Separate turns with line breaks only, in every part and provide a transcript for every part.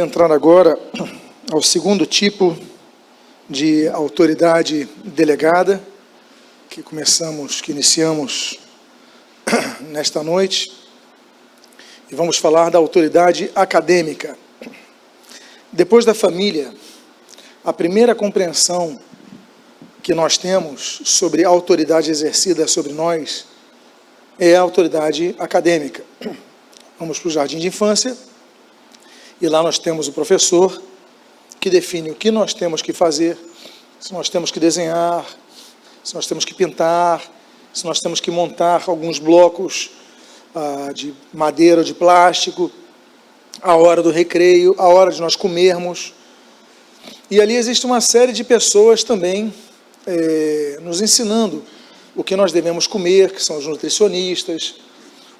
Entrar agora ao segundo tipo de autoridade delegada que começamos, que iniciamos nesta noite. E vamos falar da autoridade acadêmica. Depois da família, a primeira compreensão que nós temos sobre a autoridade exercida sobre nós é a autoridade acadêmica. Vamos para o jardim de infância e lá nós temos o professor que define o que nós temos que fazer, se nós temos que desenhar, se nós temos que pintar, se nós temos que montar alguns blocos ah, de madeira ou de plástico, a hora do recreio, a hora de nós comermos. E ali existe uma série de pessoas também eh, nos ensinando o que nós devemos comer, que são os nutricionistas,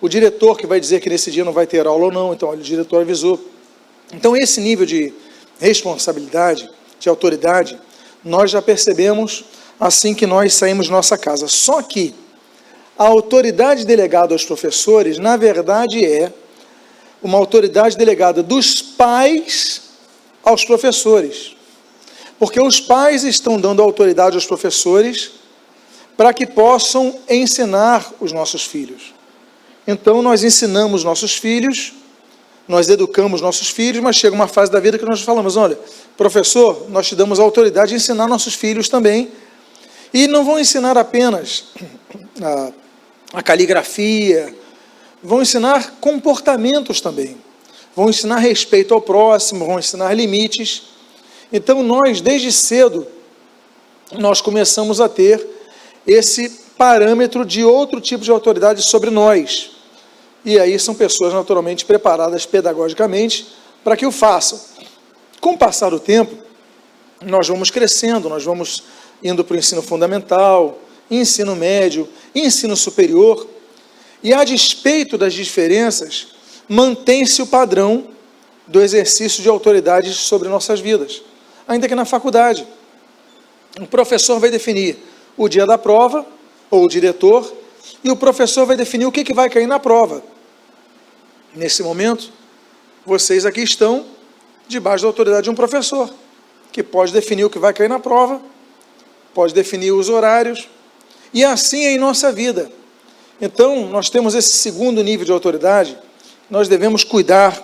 o diretor que vai dizer que nesse dia não vai ter aula ou não, então o diretor avisou. Então, esse nível de responsabilidade, de autoridade, nós já percebemos assim que nós saímos de nossa casa. Só que a autoridade delegada aos professores, na verdade, é uma autoridade delegada dos pais aos professores. Porque os pais estão dando autoridade aos professores para que possam ensinar os nossos filhos. Então, nós ensinamos nossos filhos nós educamos nossos filhos, mas chega uma fase da vida que nós falamos: olha, professor, nós te damos a autoridade de ensinar nossos filhos também. E não vão ensinar apenas a, a caligrafia, vão ensinar comportamentos também. Vão ensinar respeito ao próximo, vão ensinar limites. Então nós, desde cedo, nós começamos a ter esse parâmetro de outro tipo de autoridade sobre nós. E aí são pessoas naturalmente preparadas pedagogicamente para que o façam. Com o passar do tempo, nós vamos crescendo, nós vamos indo para o ensino fundamental, ensino médio, ensino superior, e a despeito das diferenças, mantém-se o padrão do exercício de autoridade sobre nossas vidas, ainda que na faculdade. O professor vai definir o dia da prova, ou o diretor, e o professor vai definir o que, que vai cair na prova. Nesse momento, vocês aqui estão debaixo da autoridade de um professor, que pode definir o que vai cair na prova, pode definir os horários, e assim é em nossa vida. Então, nós temos esse segundo nível de autoridade, nós devemos cuidar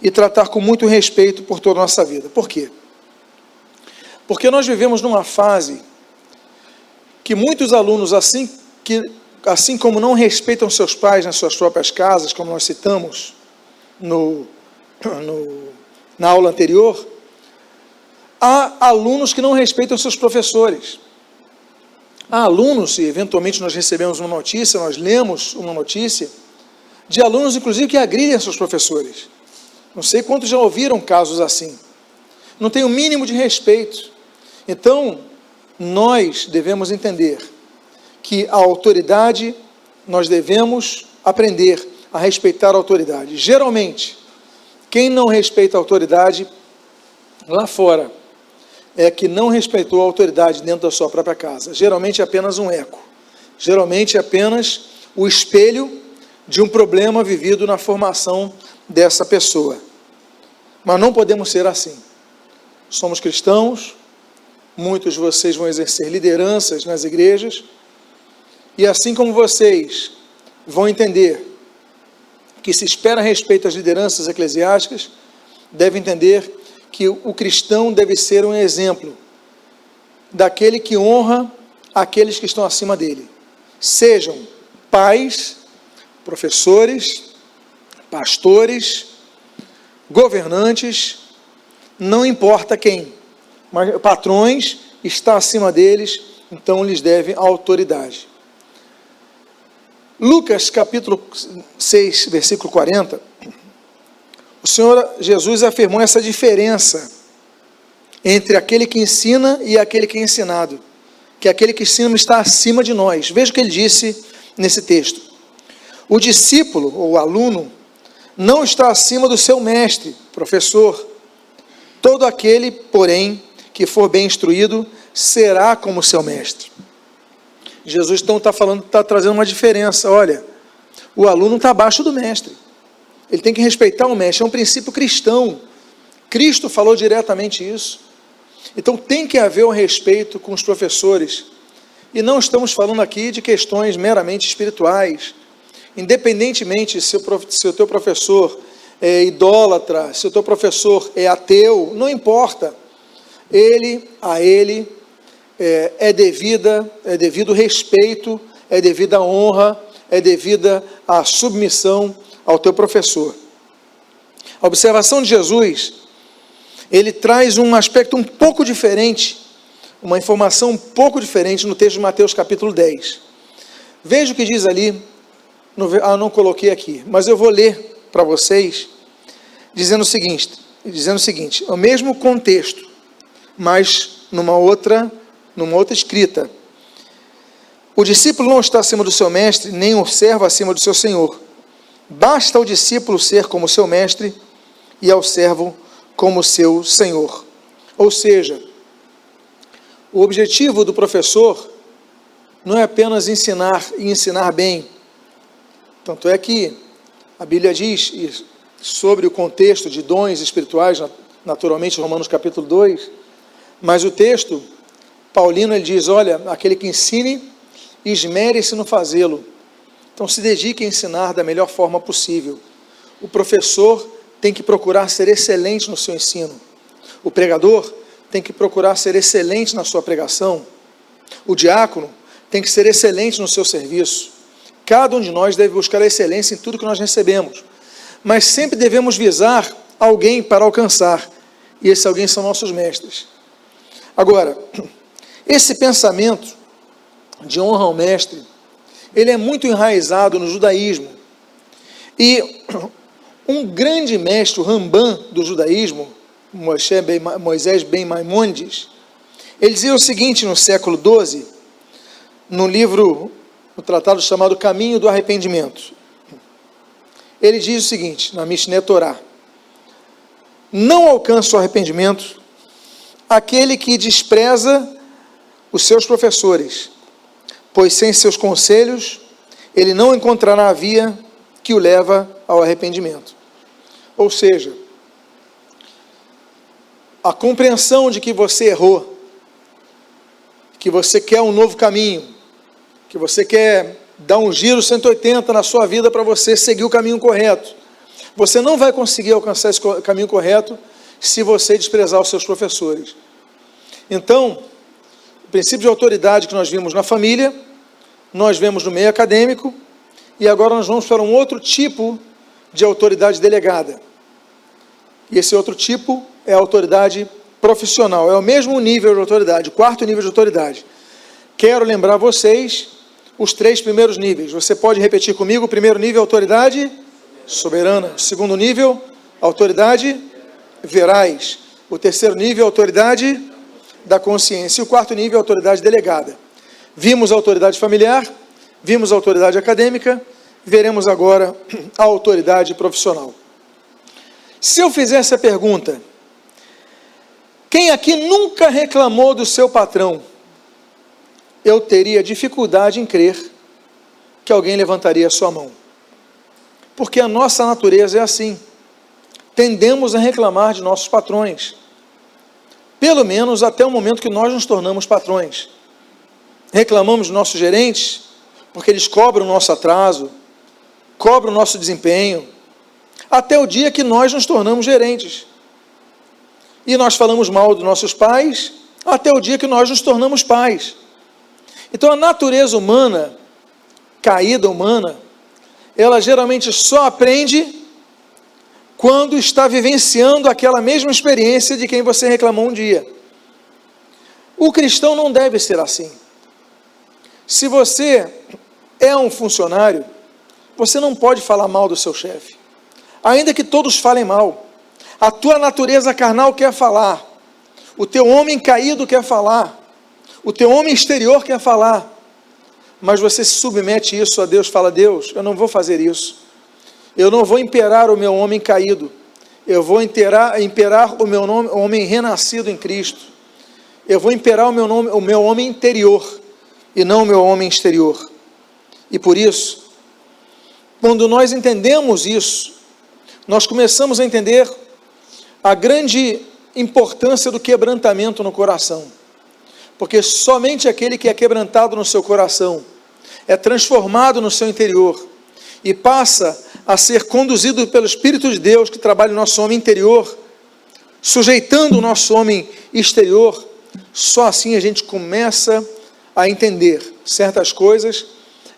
e tratar com muito respeito por toda a nossa vida. Por quê? Porque nós vivemos numa fase que muitos alunos, assim que assim como não respeitam seus pais nas suas próprias casas, como nós citamos no, no, na aula anterior, há alunos que não respeitam seus professores. Há alunos, e eventualmente nós recebemos uma notícia, nós lemos uma notícia, de alunos, inclusive, que agridem seus professores. Não sei quantos já ouviram casos assim. Não tem o mínimo de respeito. Então, nós devemos entender que a autoridade, nós devemos aprender a respeitar a autoridade. Geralmente, quem não respeita a autoridade lá fora é que não respeitou a autoridade dentro da sua própria casa. Geralmente é apenas um eco. Geralmente é apenas o espelho de um problema vivido na formação dessa pessoa. Mas não podemos ser assim. Somos cristãos, muitos de vocês vão exercer lideranças nas igrejas, e assim como vocês vão entender que se espera respeito às lideranças eclesiásticas, deve entender que o cristão deve ser um exemplo daquele que honra aqueles que estão acima dele. Sejam pais, professores, pastores, governantes, não importa quem, mas patrões está acima deles, então lhes deve autoridade. Lucas capítulo 6, versículo 40, o Senhor Jesus afirmou essa diferença entre aquele que ensina e aquele que é ensinado, que aquele que ensina está acima de nós. Veja o que ele disse nesse texto. O discípulo ou aluno não está acima do seu mestre, professor. Todo aquele, porém, que for bem instruído, será como seu mestre. Jesus então está falando, está trazendo uma diferença. Olha, o aluno está abaixo do mestre. Ele tem que respeitar o mestre. É um princípio cristão. Cristo falou diretamente isso. Então tem que haver um respeito com os professores. E não estamos falando aqui de questões meramente espirituais. Independentemente se o, se o teu professor é idólatra, se o teu professor é ateu, não importa. Ele, a ele, é, é devida, é devido respeito, é devida honra, é devida a submissão ao teu professor. A observação de Jesus, ele traz um aspecto um pouco diferente, uma informação um pouco diferente no texto de Mateus capítulo 10. Veja o que diz ali, no, ah, não coloquei aqui, mas eu vou ler para vocês, dizendo o seguinte, dizendo o seguinte, o mesmo contexto, mas numa outra, numa outra escrita. O discípulo não está acima do seu mestre, nem o servo acima do seu senhor. Basta ao discípulo ser como seu mestre e ao servo como seu senhor. Ou seja, o objetivo do professor não é apenas ensinar e ensinar bem. Tanto é que a Bíblia diz sobre o contexto de dons espirituais, naturalmente, Romanos capítulo 2, mas o texto, Paulino, ele diz: olha, aquele que ensine esmere-se no fazê-lo. Então se dedique a ensinar da melhor forma possível. O professor tem que procurar ser excelente no seu ensino. O pregador tem que procurar ser excelente na sua pregação. O diácono tem que ser excelente no seu serviço. Cada um de nós deve buscar a excelência em tudo que nós recebemos. Mas sempre devemos visar alguém para alcançar. E esse alguém são nossos mestres. Agora, esse pensamento de honra ao mestre, ele é muito enraizado no judaísmo. E um grande mestre, o Ramban do judaísmo, Moisés Ben Maimonides, ele dizia o seguinte no século XII, no livro, no tratado chamado Caminho do Arrependimento. Ele diz o seguinte, na Mishneh Torah, não alcança o arrependimento aquele que despreza os seus professores, pois sem seus conselhos ele não encontrará a via que o leva ao arrependimento. Ou seja, a compreensão de que você errou, que você quer um novo caminho, que você quer dar um giro 180 na sua vida para você seguir o caminho correto. Você não vai conseguir alcançar esse caminho correto se você desprezar os seus professores. Então, princípio de autoridade que nós vimos na família, nós vemos no meio acadêmico, e agora nós vamos para um outro tipo de autoridade delegada. E esse outro tipo é a autoridade profissional, é o mesmo nível de autoridade, quarto nível de autoridade. Quero lembrar vocês os três primeiros níveis. Você pode repetir comigo: o primeiro nível, autoridade soberana. O segundo nível, autoridade verais. O terceiro nível, autoridade da consciência. E o quarto nível, autoridade delegada. Vimos a autoridade familiar, vimos a autoridade acadêmica, veremos agora a autoridade profissional. Se eu fizesse a pergunta, quem aqui nunca reclamou do seu patrão? Eu teria dificuldade em crer que alguém levantaria a sua mão. Porque a nossa natureza é assim. Tendemos a reclamar de nossos patrões. Pelo menos até o momento que nós nos tornamos patrões. Reclamamos dos nossos gerentes, porque eles cobram o nosso atraso, cobram o nosso desempenho, até o dia que nós nos tornamos gerentes. E nós falamos mal dos nossos pais, até o dia que nós nos tornamos pais. Então a natureza humana, caída humana, ela geralmente só aprende quando está vivenciando aquela mesma experiência de quem você reclamou um dia. O cristão não deve ser assim. Se você é um funcionário, você não pode falar mal do seu chefe, ainda que todos falem mal. A tua natureza carnal quer falar, o teu homem caído quer falar, o teu homem exterior quer falar, mas você se submete isso a Deus, fala: Deus, eu não vou fazer isso. Eu não vou imperar o meu homem caído. Eu vou imperar, o meu nome, o homem renascido em Cristo. Eu vou imperar o meu nome, o meu homem interior e não o meu homem exterior. E por isso, quando nós entendemos isso, nós começamos a entender a grande importância do quebrantamento no coração. Porque somente aquele que é quebrantado no seu coração é transformado no seu interior e passa a ser conduzido pelo Espírito de Deus que trabalha no nosso homem interior, sujeitando o nosso homem exterior, só assim a gente começa a entender certas coisas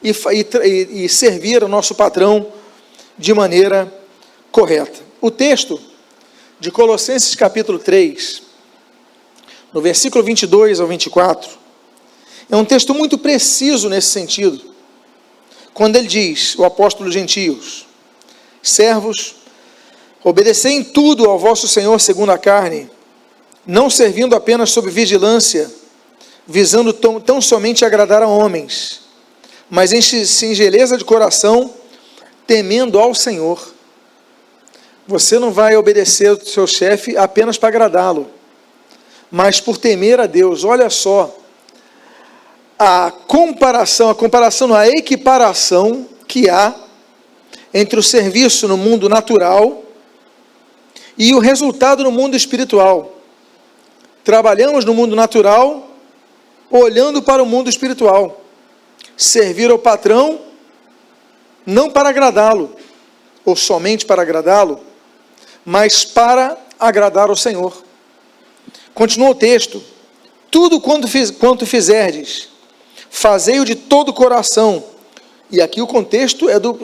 e, e, e servir o nosso patrão de maneira correta. O texto de Colossenses capítulo 3, no versículo 22 ao 24, é um texto muito preciso nesse sentido. Quando ele diz, o apóstolo gentios, servos, obedecei em tudo ao vosso Senhor segundo a carne, não servindo apenas sob vigilância, visando tão, tão somente agradar a homens, mas em singeleza de coração, temendo ao Senhor. Você não vai obedecer ao seu chefe apenas para agradá-lo, mas por temer a Deus. Olha só, a comparação, a comparação, a equiparação que há entre o serviço no mundo natural e o resultado no mundo espiritual. Trabalhamos no mundo natural, olhando para o mundo espiritual. Servir ao patrão não para agradá-lo, ou somente para agradá-lo, mas para agradar ao Senhor. Continua o texto: Tudo quanto, quanto fizerdes, fazei-o de todo o coração. E aqui o contexto é do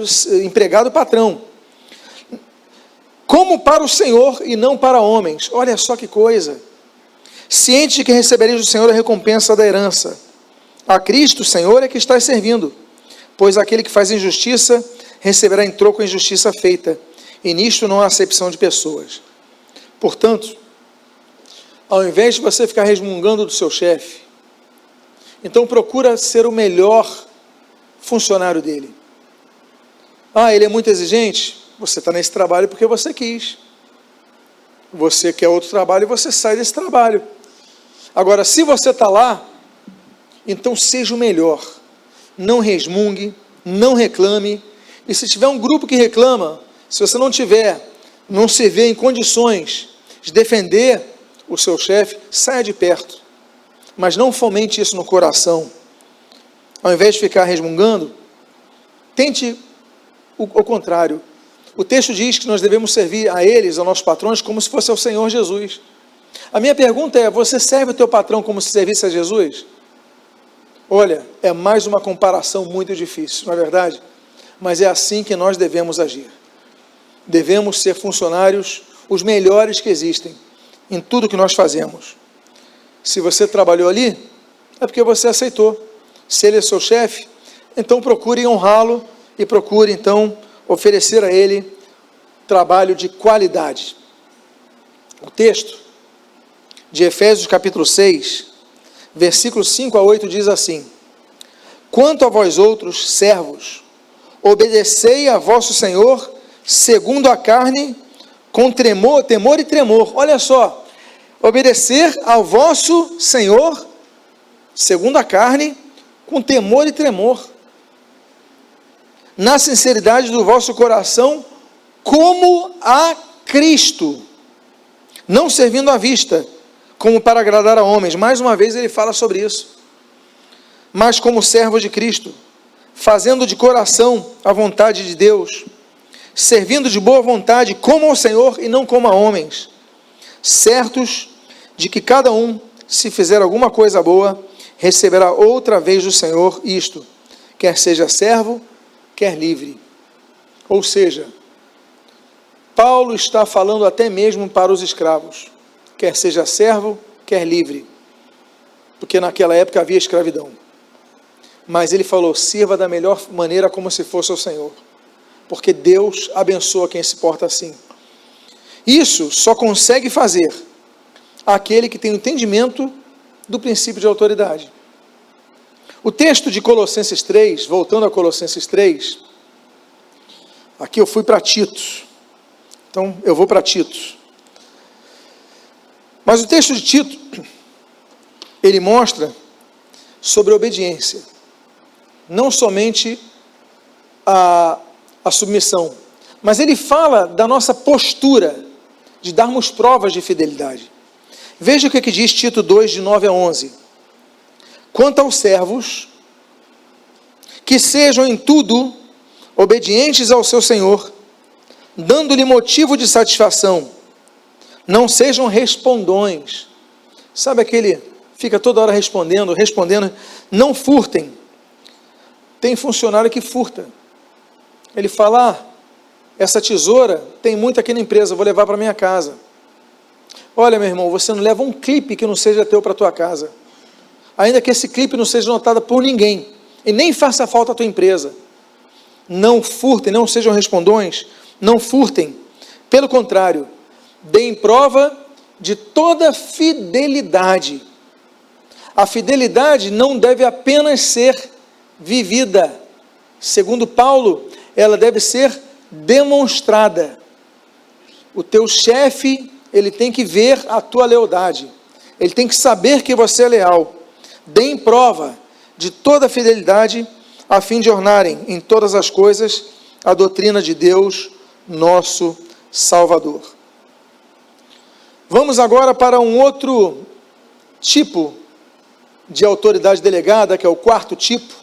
empregado patrão. Como para o Senhor e não para homens. Olha só que coisa. Ciente de que recebereis do Senhor a recompensa da herança. A Cristo, Senhor, é que estás servindo. Pois aquele que faz injustiça receberá em troco a injustiça feita. E nisto não há acepção de pessoas. Portanto, ao invés de você ficar resmungando do seu chefe, então procura ser o melhor funcionário dele. Ah, ele é muito exigente? Você está nesse trabalho porque você quis. Você quer outro trabalho e você sai desse trabalho. Agora, se você está lá, então seja o melhor. Não resmungue, não reclame. E se tiver um grupo que reclama, se você não tiver, não se vê em condições de defender o seu chefe, saia de perto mas não fomente isso no coração. Ao invés de ficar resmungando, tente o, o contrário. O texto diz que nós devemos servir a eles, aos nossos patrões, como se fosse ao Senhor Jesus. A minha pergunta é: você serve o teu patrão como se servisse a Jesus? Olha, é mais uma comparação muito difícil, não é verdade? Mas é assim que nós devemos agir. Devemos ser funcionários os melhores que existem em tudo que nós fazemos. Se você trabalhou ali, é porque você aceitou. Se ele é seu chefe, então procure honrá-lo e procure então oferecer a ele trabalho de qualidade. O texto de Efésios capítulo 6, versículos 5 a 8 diz assim: Quanto a vós outros, servos, obedecei a vosso Senhor segundo a carne, com tremor, temor e tremor. Olha só, obedecer ao vosso Senhor, segundo a carne, com temor e tremor, na sinceridade do vosso coração, como a Cristo, não servindo à vista, como para agradar a homens. Mais uma vez ele fala sobre isso. Mas como servo de Cristo, fazendo de coração a vontade de Deus, servindo de boa vontade como ao Senhor e não como a homens, certos de que cada um, se fizer alguma coisa boa, receberá outra vez do Senhor isto, quer seja servo, quer livre. Ou seja, Paulo está falando até mesmo para os escravos, quer seja servo, quer livre, porque naquela época havia escravidão. Mas ele falou: sirva da melhor maneira como se fosse o Senhor, porque Deus abençoa quem se porta assim. Isso só consegue fazer aquele que tem o entendimento do princípio de autoridade. O texto de Colossenses 3, voltando a Colossenses 3, aqui eu fui para Tito. Então eu vou para Tito. Mas o texto de Tito, ele mostra sobre a obediência, não somente a, a submissão, mas ele fala da nossa postura de darmos provas de fidelidade. Veja o que, que diz Tito 2, de 9 a 11. Quanto aos servos, que sejam em tudo obedientes ao seu Senhor, dando-lhe motivo de satisfação, não sejam respondões. Sabe aquele fica toda hora respondendo, respondendo, não furtem. Tem funcionário que furta. Ele fala: ah, essa tesoura tem muito aqui na empresa, vou levar para minha casa. Olha, meu irmão, você não leva um clipe que não seja teu para tua casa. Ainda que esse clipe não seja notado por ninguém e nem faça falta à tua empresa. Não furtem, não sejam respondões, não furtem. Pelo contrário, deem prova de toda fidelidade. A fidelidade não deve apenas ser vivida. Segundo Paulo, ela deve ser demonstrada. O teu chefe, ele tem que ver a tua lealdade. Ele tem que saber que você é leal. Deem prova de toda fidelidade, a fim de ornarem em todas as coisas a doutrina de Deus, nosso Salvador. Vamos agora para um outro tipo de autoridade delegada, que é o quarto tipo,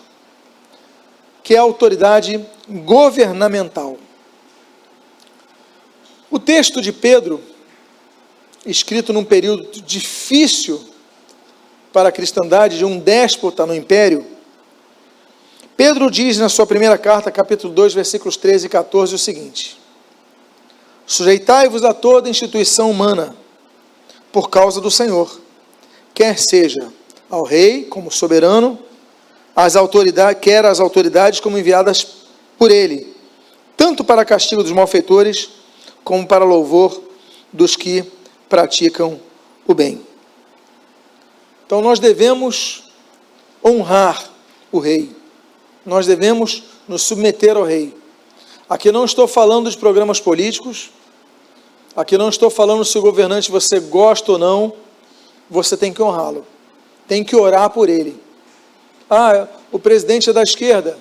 que é a autoridade governamental. O texto de Pedro, escrito num período difícil para a cristandade, de um déspota no império, Pedro diz na sua primeira carta, capítulo 2, versículos 13 e 14, o seguinte: Sujeitai-vos a toda instituição humana, por causa do Senhor, quer seja ao rei como soberano, autoridades, quer as autoridades como enviadas por ele, tanto para castigo dos malfeitores, como para louvor dos que praticam o bem. Então nós devemos honrar o rei. Nós devemos nos submeter ao rei. Aqui não estou falando de programas políticos. Aqui não estou falando se o governante você gosta ou não, você tem que honrá-lo. Tem que orar por ele. Ah, o presidente é da esquerda,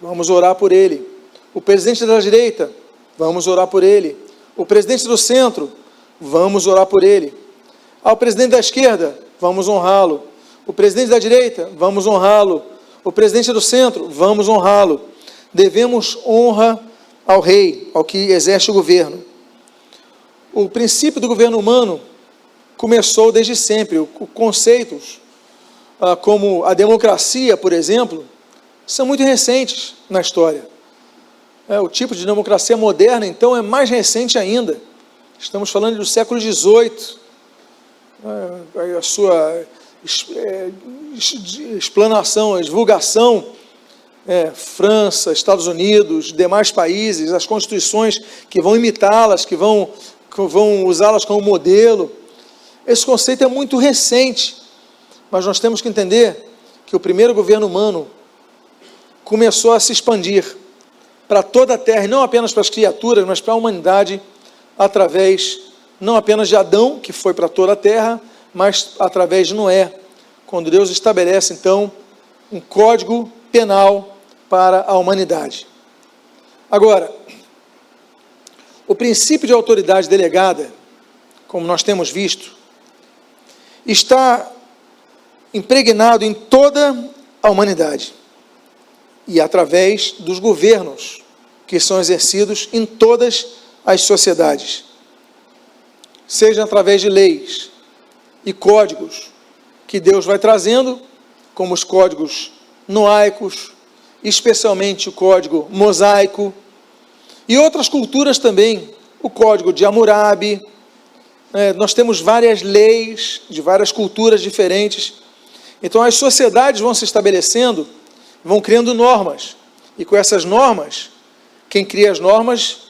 vamos orar por ele. O presidente é da direita, vamos orar por ele. O presidente do centro, vamos orar por ele. Ah, o presidente da esquerda, vamos honrá-lo. O presidente da direita, vamos honrá-lo. O presidente do centro, vamos honrá-lo. Devemos honra ao rei, ao que exerce o governo. O princípio do governo humano começou desde sempre. Os conceitos ah, como a democracia, por exemplo, são muito recentes na história. É, o tipo de democracia moderna, então, é mais recente ainda. Estamos falando do século XVIII. É, a sua é, explanação, a divulgação, é, França, Estados Unidos, demais países, as constituições que vão imitá-las, que vão, que vão usá-las como modelo. Esse conceito é muito recente. Mas nós temos que entender que o primeiro governo humano começou a se expandir para toda a terra, e não apenas para as criaturas, mas para a humanidade, através não apenas de Adão, que foi para toda a terra, mas através de Noé, quando Deus estabelece então um código penal para a humanidade. Agora, o princípio de autoridade delegada, como nós temos visto, está impregnado em toda a humanidade e através dos governos que são exercidos em todas as sociedades, seja através de leis e códigos que Deus vai trazendo, como os códigos noaicos, especialmente o código mosaico, e outras culturas também, o código de Hammurabi. É, nós temos várias leis de várias culturas diferentes então as sociedades vão se estabelecendo, vão criando normas. E com essas normas, quem cria as normas,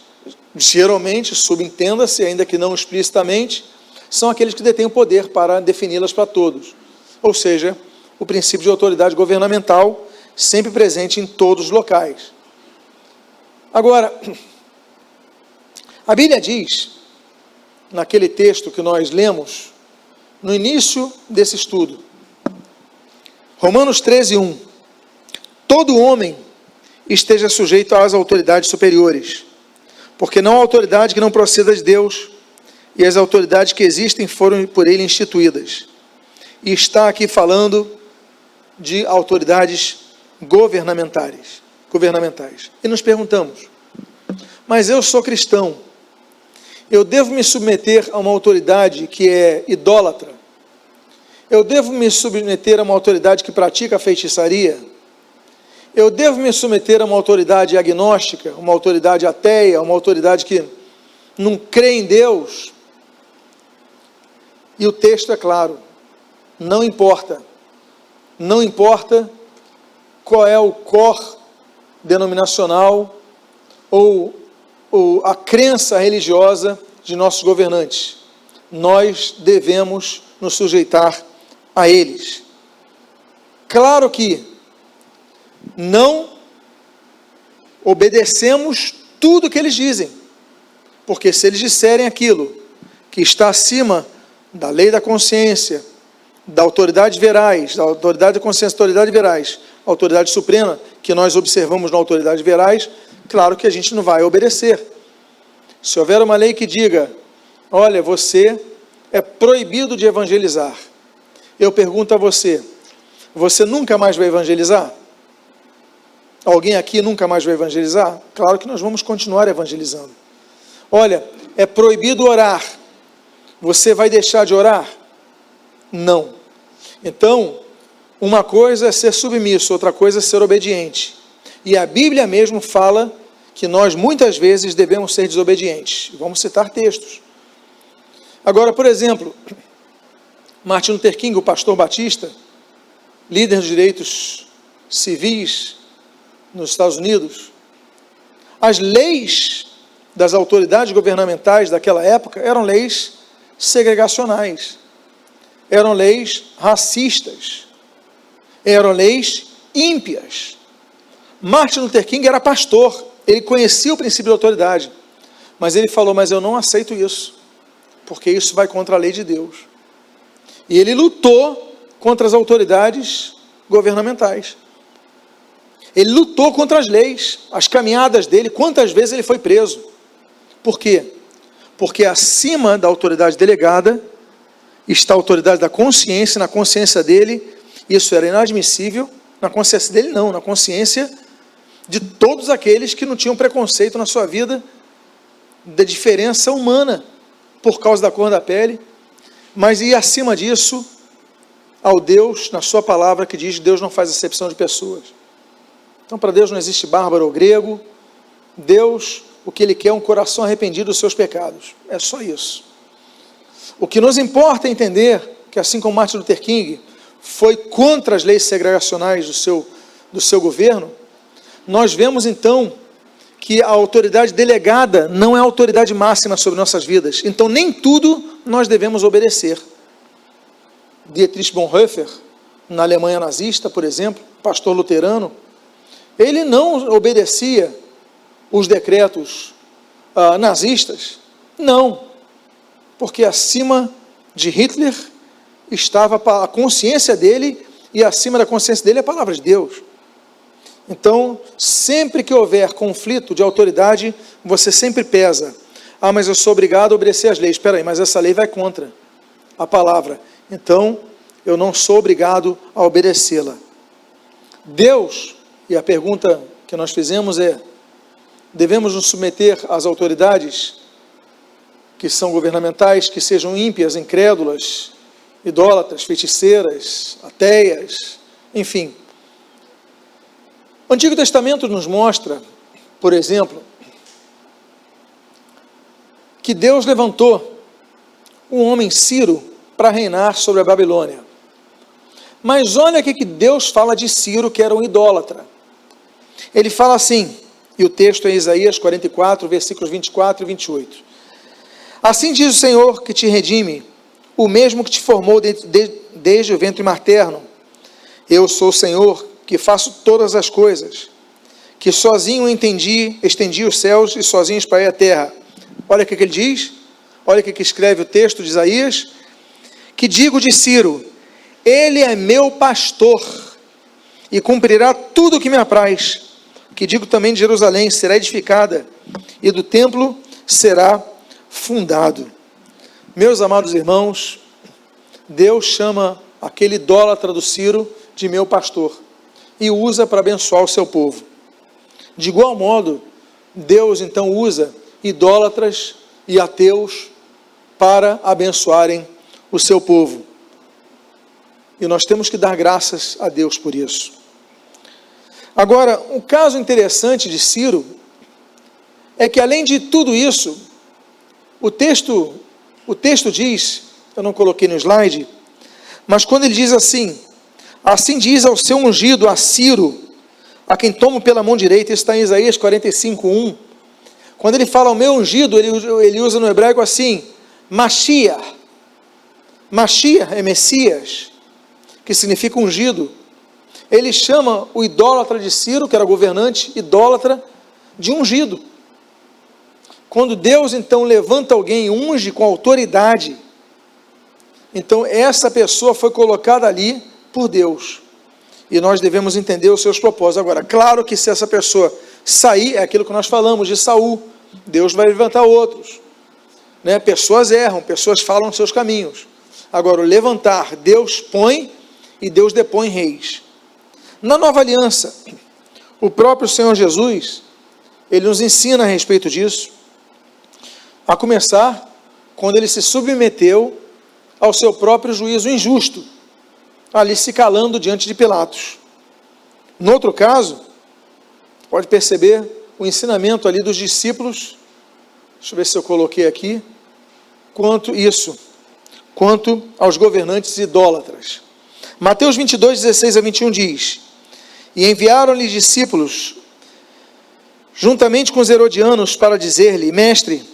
geralmente, subentenda-se, ainda que não explicitamente, são aqueles que detêm o poder para defini-las para todos. Ou seja, o princípio de autoridade governamental sempre presente em todos os locais. Agora, a Bíblia diz, naquele texto que nós lemos, no início desse estudo, Romanos 13, 1. Todo homem esteja sujeito às autoridades superiores, porque não há autoridade que não proceda de Deus, e as autoridades que existem foram por ele instituídas. E está aqui falando de autoridades governamentais, governamentais. E nos perguntamos: mas eu sou cristão, eu devo me submeter a uma autoridade que é idólatra? Eu devo me submeter a uma autoridade que pratica feitiçaria? Eu devo me submeter a uma autoridade agnóstica, uma autoridade ateia, uma autoridade que não crê em Deus? E o texto é claro: não importa, não importa qual é o cor denominacional ou, ou a crença religiosa de nossos governantes, nós devemos nos sujeitar a eles. Claro que não obedecemos tudo que eles dizem, porque se eles disserem aquilo que está acima da lei da consciência, da autoridade verais, da autoridade da consciência, da autoridade verais, autoridade suprema, que nós observamos na autoridade verais, claro que a gente não vai obedecer. Se houver uma lei que diga, olha, você é proibido de evangelizar, eu pergunto a você, você nunca mais vai evangelizar? Alguém aqui nunca mais vai evangelizar? Claro que nós vamos continuar evangelizando. Olha, é proibido orar. Você vai deixar de orar? Não. Então, uma coisa é ser submisso, outra coisa é ser obediente. E a Bíblia mesmo fala que nós muitas vezes devemos ser desobedientes. Vamos citar textos. Agora, por exemplo, Martin Luther King, o pastor batista, líder dos direitos civis nos Estados Unidos, as leis das autoridades governamentais daquela época eram leis segregacionais, eram leis racistas, eram leis ímpias. Martin Luther King era pastor, ele conhecia o princípio da autoridade, mas ele falou: Mas eu não aceito isso, porque isso vai contra a lei de Deus. E ele lutou contra as autoridades governamentais. Ele lutou contra as leis, as caminhadas dele, quantas vezes ele foi preso. Por quê? Porque acima da autoridade delegada está a autoridade da consciência, na consciência dele, isso era inadmissível, na consciência dele não, na consciência de todos aqueles que não tinham preconceito na sua vida da diferença humana por causa da cor da pele, mas e acima disso, ao Deus, na sua palavra, que diz Deus não faz acepção de pessoas. Então, para Deus não existe bárbaro ou grego, Deus o que ele quer é um coração arrependido dos seus pecados. É só isso. O que nos importa é entender que, assim como Martin Luther King foi contra as leis segregacionais do seu, do seu governo, nós vemos então que a autoridade delegada não é a autoridade máxima sobre nossas vidas. Então, nem tudo nós devemos obedecer. Dietrich Bonhoeffer, na Alemanha nazista, por exemplo, pastor luterano, ele não obedecia os decretos ah, nazistas? Não, porque acima de Hitler estava a consciência dele e acima da consciência dele a palavra de Deus. Então, sempre que houver conflito de autoridade, você sempre pesa. Ah, mas eu sou obrigado a obedecer às leis. Espera aí, mas essa lei vai contra a palavra. Então, eu não sou obrigado a obedecê-la. Deus, e a pergunta que nós fizemos é: devemos nos submeter às autoridades que são governamentais, que sejam ímpias, incrédulas, idólatras, feiticeiras, ateias, enfim. O Antigo Testamento nos mostra, por exemplo, que Deus levantou um homem Ciro para reinar sobre a Babilônia. Mas olha o que Deus fala de Ciro, que era um idólatra. Ele fala assim: e o texto é Isaías 44, versículos 24 e 28. Assim diz o Senhor que te redime, o mesmo que te formou de, de, desde o ventre materno. Eu sou o Senhor que faço todas as coisas, que sozinho entendi, estendi os céus e sozinho espalhei a terra. Olha o que ele diz, olha o que escreve o texto de Isaías, que digo de Ciro, ele é meu pastor e cumprirá tudo o que me apraz que digo também de Jerusalém será edificada e do templo será fundado. Meus amados irmãos, Deus chama aquele idólatra do Ciro de meu pastor e usa para abençoar o seu povo. De igual modo, Deus então usa idólatras e ateus para abençoarem o seu povo. E nós temos que dar graças a Deus por isso. Agora, um caso interessante de Ciro é que além de tudo isso, o texto o texto diz, eu não coloquei no slide, mas quando ele diz assim: Assim diz ao seu ungido, a Ciro, a quem tomo pela mão direita, isso está em Isaías 45, 1. Quando ele fala o meu ungido, ele, ele usa no hebraico assim, Machia. Machia é Messias, que significa ungido. Ele chama o idólatra de Ciro, que era governante, idólatra, de ungido. Quando Deus então levanta alguém unge com autoridade, então essa pessoa foi colocada ali por Deus. E nós devemos entender os seus propósitos. Agora, claro que se essa pessoa sair, é aquilo que nós falamos de Saul, Deus vai levantar outros. Né? Pessoas erram, pessoas falam seus caminhos. Agora, o levantar, Deus põe e Deus depõe reis. Na nova aliança, o próprio Senhor Jesus, ele nos ensina a respeito disso. A começar quando ele se submeteu ao seu próprio juízo injusto ali se calando diante de Pilatos. No outro caso, pode perceber o ensinamento ali dos discípulos, deixa eu ver se eu coloquei aqui, quanto isso, quanto aos governantes idólatras. Mateus 22, 16 a 21 diz: E enviaram-lhe discípulos, juntamente com os herodianos, para dizer-lhe: Mestre,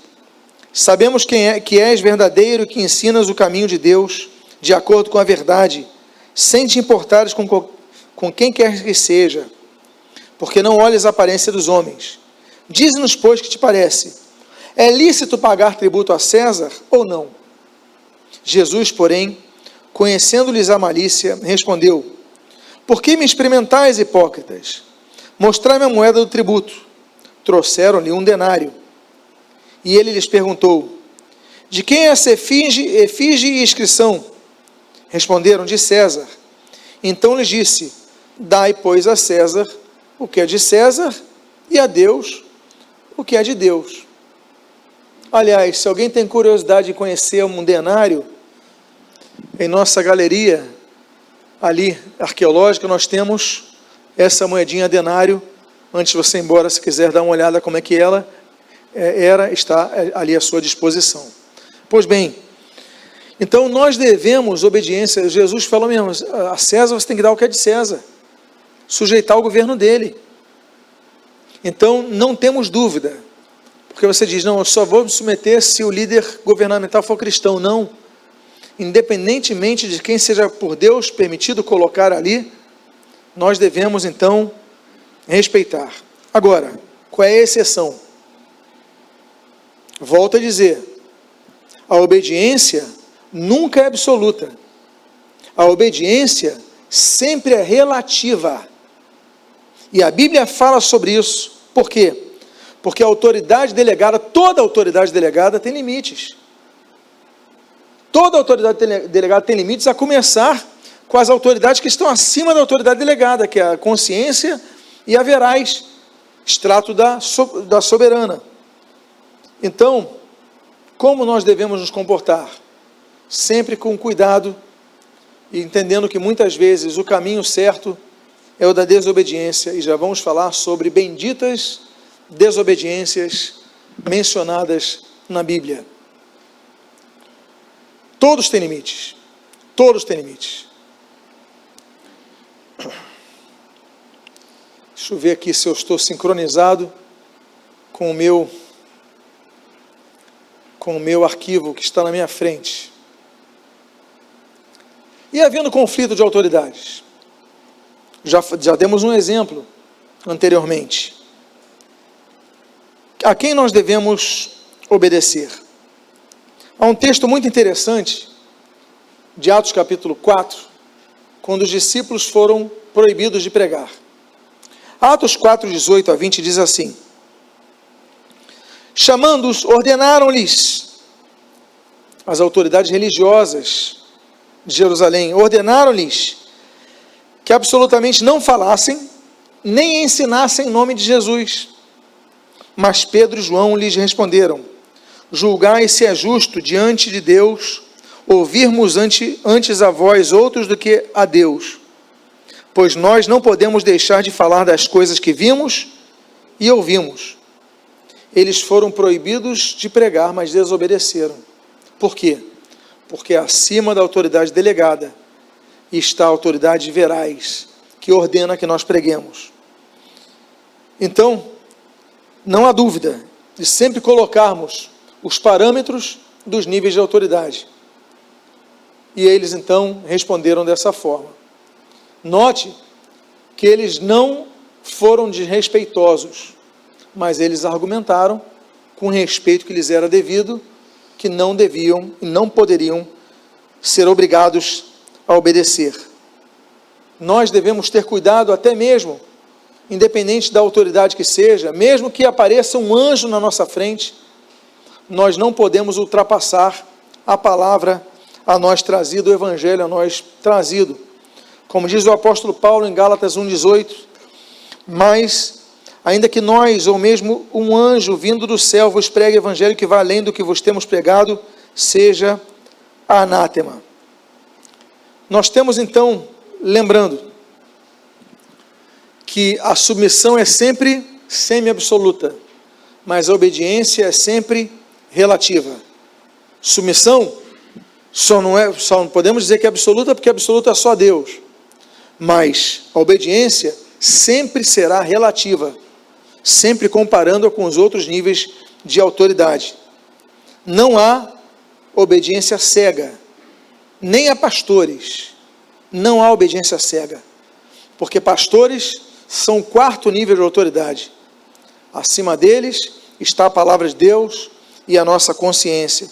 sabemos quem é, que és verdadeiro e que ensinas o caminho de Deus, de acordo com a verdade sem te importares com, com quem quer que seja, porque não olhas a aparência dos homens. Diz-nos, pois, que te parece: é lícito pagar tributo a César ou não? Jesus, porém, conhecendo-lhes a malícia, respondeu: Por que me experimentais, hipócritas? Mostrai-me a moeda do tributo. Trouxeram-lhe um denário. E ele lhes perguntou: De quem é essa efígie, e inscrição? Responderam de César. Então lhes disse: Dai, pois, a César o que é de César e a Deus o que é de Deus. Aliás, se alguém tem curiosidade de conhecer um denário, em nossa galeria ali arqueológica nós temos essa moedinha denário. Antes de você ir embora, se quiser dar uma olhada como é que ela é, era, está é, ali à sua disposição. Pois bem, então nós devemos obediência. Jesus falou mesmo: a César você tem que dar o que é de César, sujeitar o governo dele. Então não temos dúvida, porque você diz: não, eu só vou me submeter se o líder governamental for cristão. Não. Independentemente de quem seja por Deus permitido colocar ali, nós devemos então respeitar. Agora, qual é a exceção? Volto a dizer: a obediência nunca é absoluta. A obediência sempre é relativa. E a Bíblia fala sobre isso. Por quê? Porque a autoridade delegada, toda autoridade delegada tem limites. Toda autoridade delegada tem limites, a começar com as autoridades que estão acima da autoridade delegada, que é a consciência e a verais, extrato da, da soberana. Então, como nós devemos nos comportar? sempre com cuidado entendendo que muitas vezes o caminho certo é o da desobediência, e já vamos falar sobre benditas desobediências mencionadas na Bíblia. Todos têm limites. Todos têm limites. Deixa eu ver aqui se eu estou sincronizado com o meu com o meu arquivo que está na minha frente. E havendo conflito de autoridades? Já, já demos um exemplo anteriormente. A quem nós devemos obedecer? Há um texto muito interessante de Atos capítulo 4, quando os discípulos foram proibidos de pregar. Atos 4, 18 a 20 diz assim: Chamando-os, ordenaram-lhes as autoridades religiosas de Jerusalém, ordenaram-lhes que absolutamente não falassem nem ensinassem em nome de Jesus. Mas Pedro e João lhes responderam: Julgai se é justo diante de Deus ouvirmos antes a vós outros do que a Deus, pois nós não podemos deixar de falar das coisas que vimos e ouvimos. Eles foram proibidos de pregar, mas desobedeceram. Por quê? Porque acima da autoridade delegada está a autoridade veraz, que ordena que nós preguemos. Então, não há dúvida de sempre colocarmos os parâmetros dos níveis de autoridade. E eles então responderam dessa forma. Note que eles não foram desrespeitosos, mas eles argumentaram com respeito que lhes era devido, que não deviam e não poderiam ser obrigados a obedecer. Nós devemos ter cuidado até mesmo, independente da autoridade que seja, mesmo que apareça um anjo na nossa frente, nós não podemos ultrapassar a palavra a nós trazido, o evangelho a nós trazido. Como diz o apóstolo Paulo em Gálatas 1,18, mas, ainda que nós, ou mesmo um anjo vindo do céu, vos pregue evangelho que vai além do que vos temos pregado, seja anátema. Nós temos então, lembrando, que a submissão é sempre semi-absoluta, mas a obediência é sempre relativa. Submissão só não é, só não podemos dizer que é absoluta porque absoluta é só Deus. Mas a obediência sempre será relativa, sempre comparando-a com os outros níveis de autoridade. Não há obediência cega nem a pastores não há obediência cega, porque pastores são o quarto nível de autoridade. Acima deles está a palavra de Deus e a nossa consciência.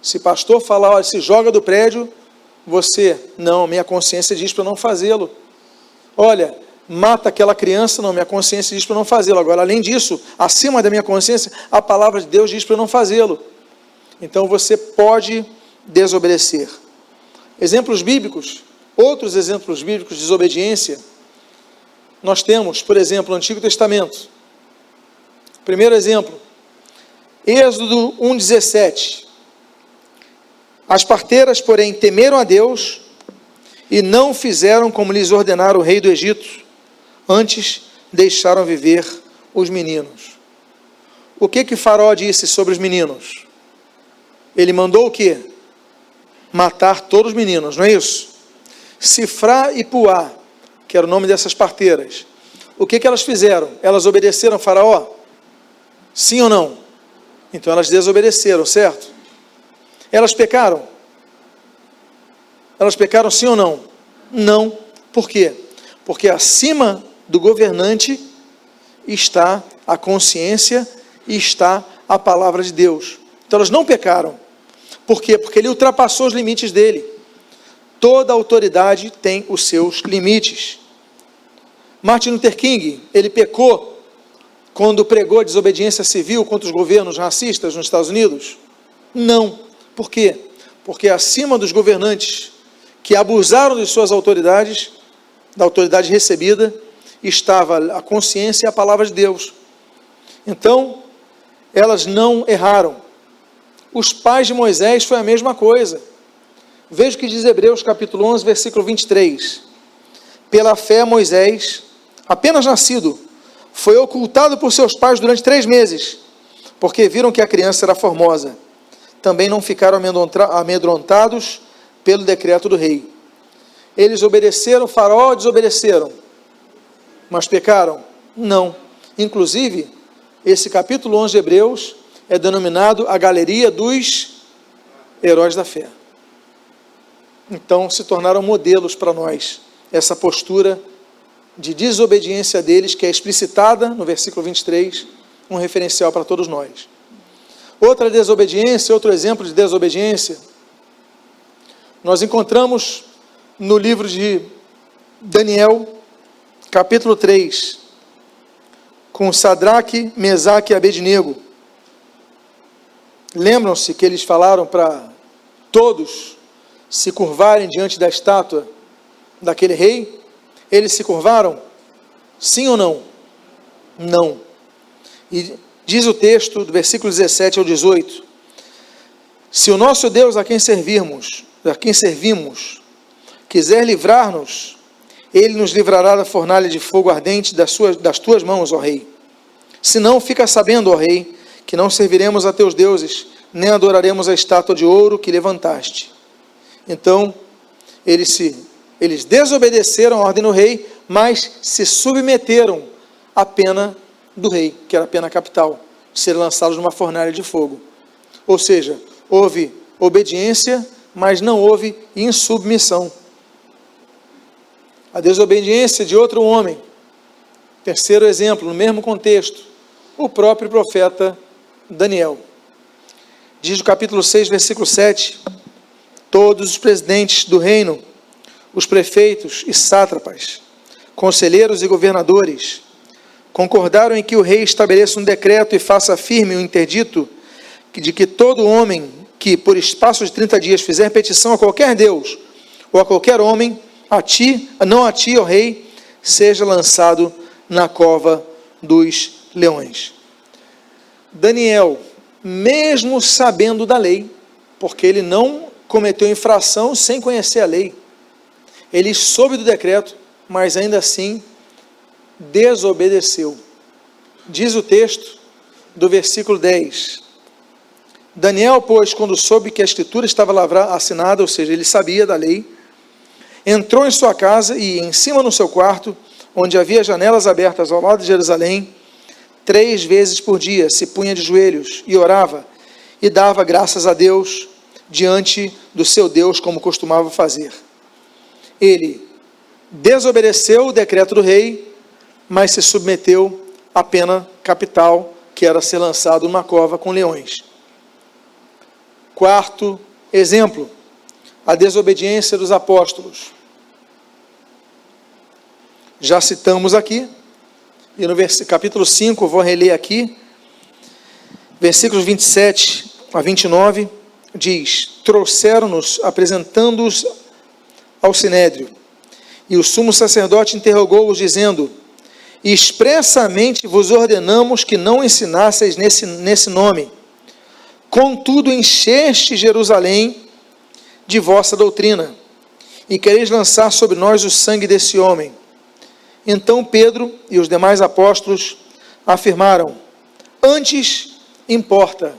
Se pastor falar, olha, se joga do prédio, você, não, minha consciência diz para não fazê-lo. Olha, mata aquela criança, não, minha consciência diz para não fazê-lo. Agora, além disso, acima da minha consciência, a palavra de Deus diz para não fazê-lo. Então você pode desobedecer. Exemplos bíblicos, outros exemplos bíblicos de desobediência, nós temos, por exemplo, no Antigo Testamento. Primeiro exemplo, Êxodo 1,17. As parteiras, porém, temeram a Deus e não fizeram como lhes ordenara o rei do Egito, antes deixaram viver os meninos. O que que Faraó disse sobre os meninos? Ele mandou o quê? matar todos os meninos, não é isso? Cifrá e Puá, que era o nome dessas parteiras. O que, que elas fizeram? Elas obedeceram Faraó? Sim ou não? Então elas desobedeceram, certo? Elas pecaram? Elas pecaram sim ou não? Não. Por quê? Porque acima do governante está a consciência e está a palavra de Deus. Então elas não pecaram. Por quê? Porque ele ultrapassou os limites dele. Toda autoridade tem os seus limites. Martin Luther King, ele pecou quando pregou desobediência civil contra os governos racistas nos Estados Unidos? Não. Por quê? Porque acima dos governantes que abusaram de suas autoridades, da autoridade recebida, estava a consciência e a palavra de Deus. Então, elas não erraram. Os pais de Moisés foi a mesma coisa. Veja o que diz Hebreus capítulo 11, versículo 23. Pela fé, Moisés, apenas nascido, foi ocultado por seus pais durante três meses, porque viram que a criança era formosa. Também não ficaram amedrontados pelo decreto do rei. Eles obedeceram, Faraó desobedeceram, mas pecaram? Não. Inclusive, esse capítulo 11 de Hebreus é denominado a galeria dos heróis da fé. Então se tornaram modelos para nós essa postura de desobediência deles, que é explicitada no versículo 23, um referencial para todos nós. Outra desobediência, outro exemplo de desobediência, nós encontramos no livro de Daniel, capítulo 3, com Sadraque, Mesaque e Abednego. Lembram-se que eles falaram para todos se curvarem diante da estátua daquele rei? Eles se curvaram? Sim ou não? Não. E diz o texto do versículo 17 ao 18: Se o nosso Deus a quem servirmos, a quem servimos, quiser livrar-nos, ele nos livrará da fornalha de fogo ardente das, suas, das tuas mãos, ó rei. Se não, fica sabendo, ó rei, que não serviremos a teus deuses, nem adoraremos a estátua de ouro que levantaste. Então, eles se eles desobedeceram a ordem do rei, mas se submeteram à pena do rei, que era a pena capital, de ser lançados numa fornalha de fogo. Ou seja, houve obediência, mas não houve insubmissão. A desobediência de outro homem. Terceiro exemplo, no mesmo contexto, o próprio profeta Daniel. Diz o capítulo 6, versículo 7: Todos os presidentes do reino, os prefeitos e sátrapas, conselheiros e governadores, concordaram em que o rei estabeleça um decreto e faça firme o interdito de que todo homem que, por espaço de 30 dias, fizer petição a qualquer Deus ou a qualquer homem, a ti, não a ti, ó rei, seja lançado na cova dos leões. Daniel, mesmo sabendo da lei, porque ele não cometeu infração sem conhecer a lei, ele soube do decreto, mas ainda assim desobedeceu. Diz o texto do versículo 10. Daniel, pois, quando soube que a escritura estava assinada, ou seja, ele sabia da lei, entrou em sua casa e, em cima no seu quarto, onde havia janelas abertas ao lado de Jerusalém, três vezes por dia se punha de joelhos e orava e dava graças a Deus diante do seu Deus, como costumava fazer. Ele desobedeceu o decreto do rei, mas se submeteu à pena capital, que era ser lançado numa cova com leões. Quarto exemplo, a desobediência dos apóstolos. Já citamos aqui, e no capítulo 5, vou reler aqui, versículos 27 a 29, diz: Trouxeram-nos, apresentando-os ao sinédrio, e o sumo sacerdote interrogou-os, dizendo: Expressamente vos ordenamos que não ensinasseis nesse, nesse nome. Contudo, encheste Jerusalém de vossa doutrina, e quereis lançar sobre nós o sangue desse homem. Então Pedro e os demais apóstolos afirmaram: Antes importa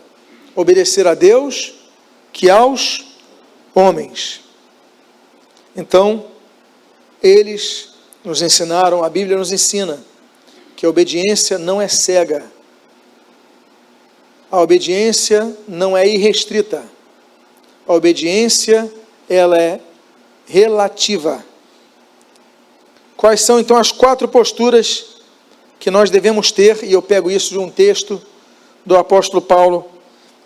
obedecer a Deus que aos homens. Então, eles nos ensinaram, a Bíblia nos ensina, que a obediência não é cega. A obediência não é irrestrita. A obediência, ela é relativa. Quais são então as quatro posturas que nós devemos ter? E eu pego isso de um texto do apóstolo Paulo,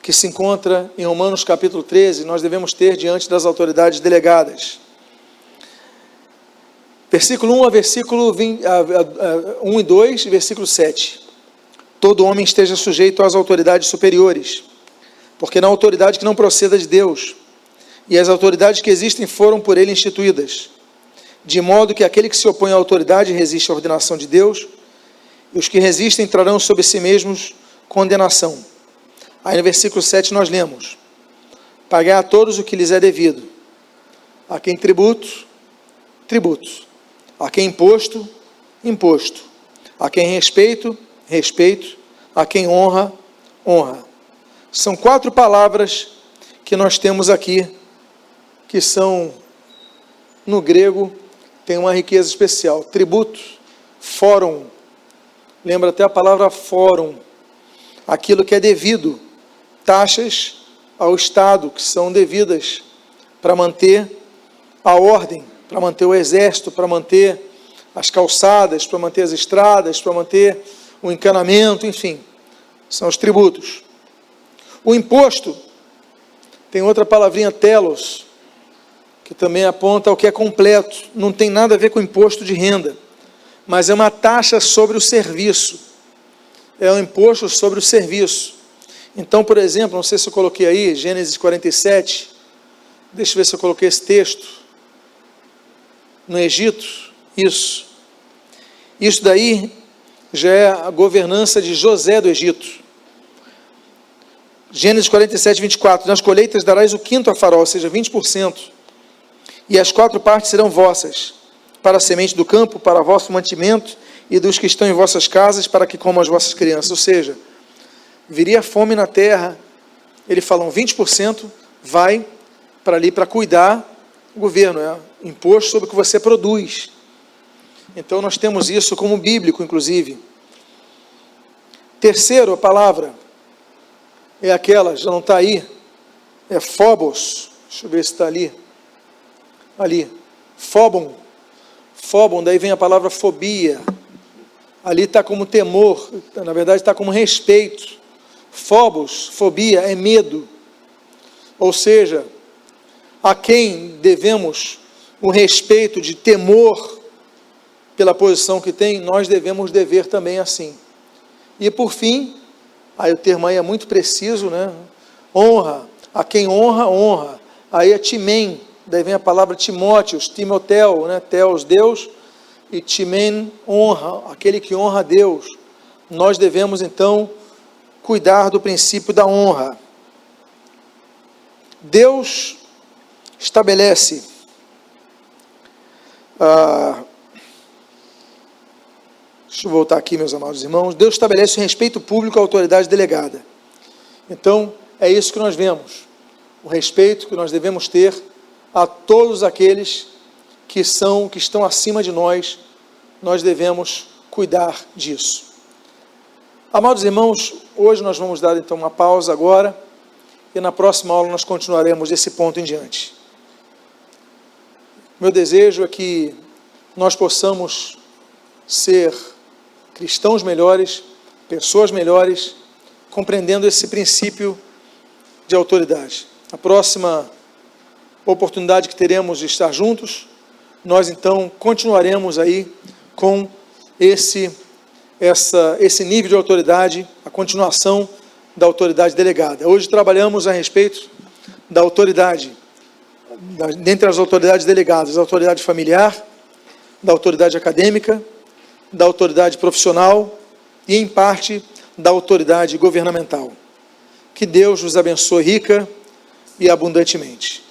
que se encontra em Romanos capítulo 13, nós devemos ter diante das autoridades delegadas. Versículo 1 a versículo 20, a, a, a, 1 e 2, versículo 7. Todo homem esteja sujeito às autoridades superiores, porque não há autoridade que não proceda de Deus, e as autoridades que existem foram por ele instituídas de modo que aquele que se opõe à autoridade resiste à ordenação de Deus, e os que resistem trarão sobre si mesmos condenação. Aí no versículo 7 nós lemos: Pagai a todos o que lhes é devido, a quem tributo, tributo, a quem imposto, imposto, a quem respeito, respeito, a quem honra, honra. São quatro palavras que nós temos aqui, que são no grego tem uma riqueza especial. Tributo, fórum, lembra até a palavra fórum, aquilo que é devido, taxas ao Estado que são devidas para manter a ordem, para manter o exército, para manter as calçadas, para manter as estradas, para manter o encanamento, enfim, são os tributos. O imposto tem outra palavrinha telos, que também aponta ao que é completo, não tem nada a ver com imposto de renda, mas é uma taxa sobre o serviço. É um imposto sobre o serviço. Então, por exemplo, não sei se eu coloquei aí, Gênesis 47, Deixa eu ver se eu coloquei esse texto. No Egito, isso. Isso daí já é a governança de José do Egito. Gênesis 47, 24. Nas colheitas darás o quinto a farol, ou seja, 20%. E as quatro partes serão vossas, para a semente do campo, para vosso mantimento e dos que estão em vossas casas, para que comam as vossas crianças. Ou seja, viria fome na terra. Ele falam 20% vai para ali para cuidar o governo, é imposto sobre o que você produz. Então nós temos isso como bíblico, inclusive. Terceiro, a palavra é aquela, já não está aí, é phobos. Deixa eu ver se está ali. Ali, phobon. Phobon, daí vem a palavra fobia. Ali está como temor, na verdade está como respeito. Phobos, fobia, é medo. Ou seja, a quem devemos o respeito de temor pela posição que tem, nós devemos dever também assim. E por fim, aí o termo aí é muito preciso, né? Honra. A quem honra, honra. Aí é timem, daí vem a palavra Timóteos, Timotel, né? Teos, Deus, e timen, honra, aquele que honra a Deus. Nós devemos então cuidar do princípio da honra. Deus estabelece ah, deixa eu voltar aqui, meus amados irmãos. Deus estabelece o respeito público à autoridade delegada. Então, é isso que nós vemos. O respeito que nós devemos ter a todos aqueles que são, que estão acima de nós, nós devemos cuidar disso. Amados irmãos, hoje nós vamos dar então uma pausa agora e na próxima aula nós continuaremos desse ponto em diante. Meu desejo é que nós possamos ser cristãos melhores, pessoas melhores, compreendendo esse princípio de autoridade. A próxima oportunidade que teremos de estar juntos, nós então continuaremos aí com esse essa esse nível de autoridade, a continuação da autoridade delegada. Hoje trabalhamos a respeito da autoridade, da, dentre as autoridades delegadas, a autoridade familiar, da autoridade acadêmica, da autoridade profissional e, em parte, da autoridade governamental. Que Deus nos abençoe rica e abundantemente.